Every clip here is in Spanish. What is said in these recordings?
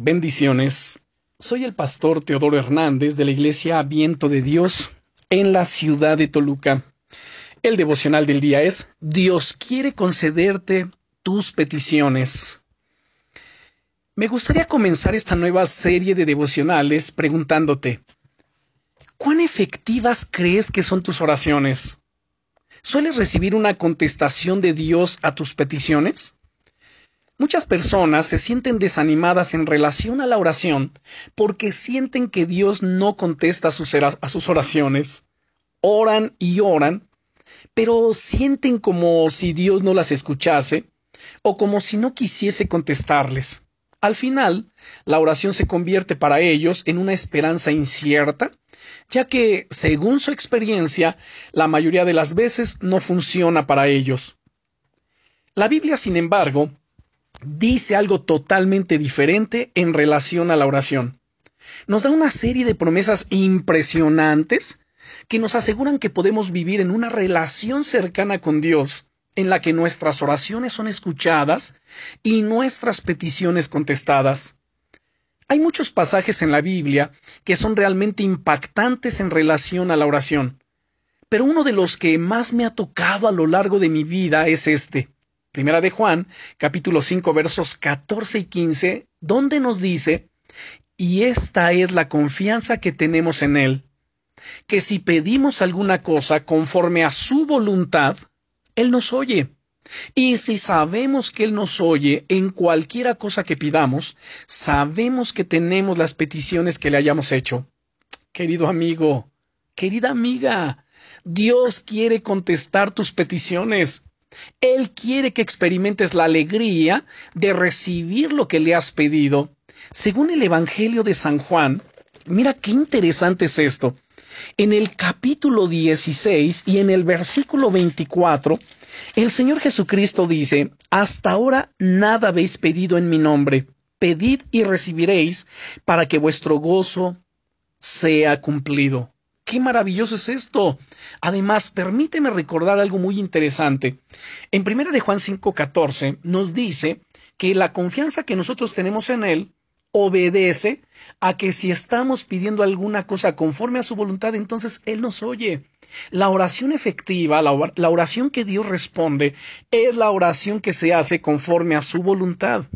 Bendiciones. Soy el pastor Teodoro Hernández de la Iglesia Viento de Dios en la ciudad de Toluca. El devocional del día es Dios quiere concederte tus peticiones. Me gustaría comenzar esta nueva serie de devocionales preguntándote, ¿cuán efectivas crees que son tus oraciones? ¿Sueles recibir una contestación de Dios a tus peticiones? Muchas personas se sienten desanimadas en relación a la oración porque sienten que Dios no contesta a sus, oraciones. Oran y oran, pero sienten como si Dios no las escuchase o como si no quisiese contestarles. Al final, la oración se convierte para ellos en una esperanza incierta, ya que, según su experiencia, la mayoría de las veces no funciona para ellos. La Biblia, sin embargo, dice algo totalmente diferente en relación a la oración. Nos da una serie de promesas impresionantes que nos aseguran que podemos vivir en una relación cercana con Dios, en la que nuestras oraciones son escuchadas y nuestras peticiones contestadas. Hay muchos pasajes en la Biblia que son realmente impactantes en relación a la oración, pero uno de los que más me ha tocado a lo largo de mi vida es este. Primera de Juan, capítulo 5, versos 14 y 15, donde nos dice, y esta es la confianza que tenemos en Él, que si pedimos alguna cosa conforme a su voluntad, Él nos oye. Y si sabemos que Él nos oye en cualquiera cosa que pidamos, sabemos que tenemos las peticiones que le hayamos hecho. Querido amigo, querida amiga, Dios quiere contestar tus peticiones. Él quiere que experimentes la alegría de recibir lo que le has pedido. Según el Evangelio de San Juan, mira qué interesante es esto. En el capítulo 16 y en el versículo 24, el Señor Jesucristo dice, Hasta ahora nada habéis pedido en mi nombre. Pedid y recibiréis para que vuestro gozo sea cumplido. Qué maravilloso es esto. Además, permíteme recordar algo muy interesante. En 1 de Juan 5:14 nos dice que la confianza que nosotros tenemos en él obedece a que si estamos pidiendo alguna cosa conforme a su voluntad, entonces Él nos oye. La oración efectiva, la, oración que Dios responde, es la oración que se hace conforme a su voluntad.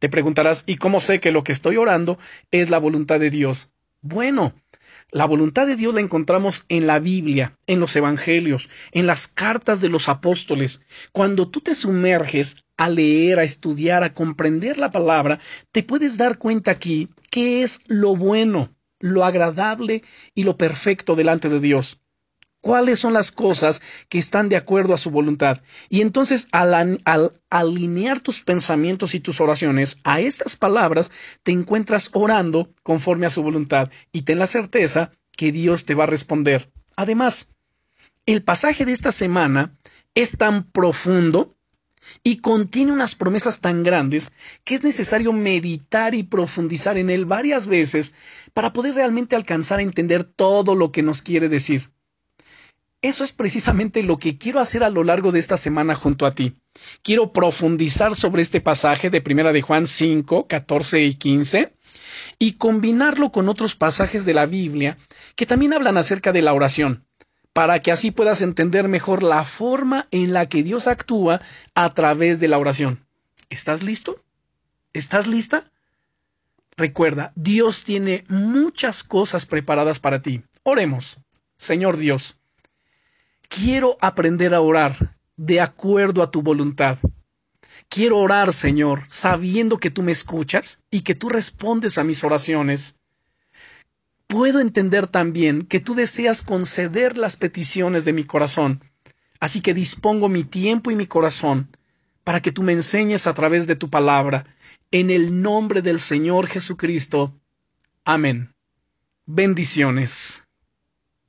Te preguntarás, ¿y cómo sé que lo que estoy orando es la voluntad de Dios? Bueno, la voluntad de Dios la encontramos en la Biblia, en los Evangelios, en las cartas de los apóstoles. Cuando tú te sumerges a leer, a estudiar, a comprender la palabra, te puedes dar cuenta aquí qué es lo bueno, lo agradable y lo perfecto delante de Dios cuáles son las cosas que están de acuerdo a su voluntad. Y entonces al, alinear tus pensamientos y tus oraciones a estas palabras, te encuentras orando conforme a su voluntad y ten la certeza que Dios te va a responder. Además, el pasaje de esta semana es tan profundo y contiene unas promesas tan grandes que es necesario meditar y profundizar en él varias veces para poder realmente alcanzar a entender todo lo que nos quiere decir. Eso es precisamente lo que quiero hacer a lo largo de esta semana junto a ti. Quiero profundizar sobre este pasaje de Primera de Juan 5, 14 y 15 y combinarlo con otros pasajes de la Biblia que también hablan acerca de la oración, para que así puedas entender mejor la forma en la que Dios actúa a través de la oración. ¿Estás listo? ¿Estás lista? Recuerda, Dios tiene muchas cosas preparadas para ti. Oremos. Señor Dios, Quiero aprender a orar de acuerdo a tu voluntad. Quiero orar, Señor, sabiendo que tú me escuchas y que tú respondes a mis oraciones. Puedo entender también que tú deseas conceder las peticiones de mi corazón, así que dispongo mi tiempo y mi corazón para que tú me enseñes a través de tu palabra, en el nombre del Señor Jesucristo. Amén. Bendiciones.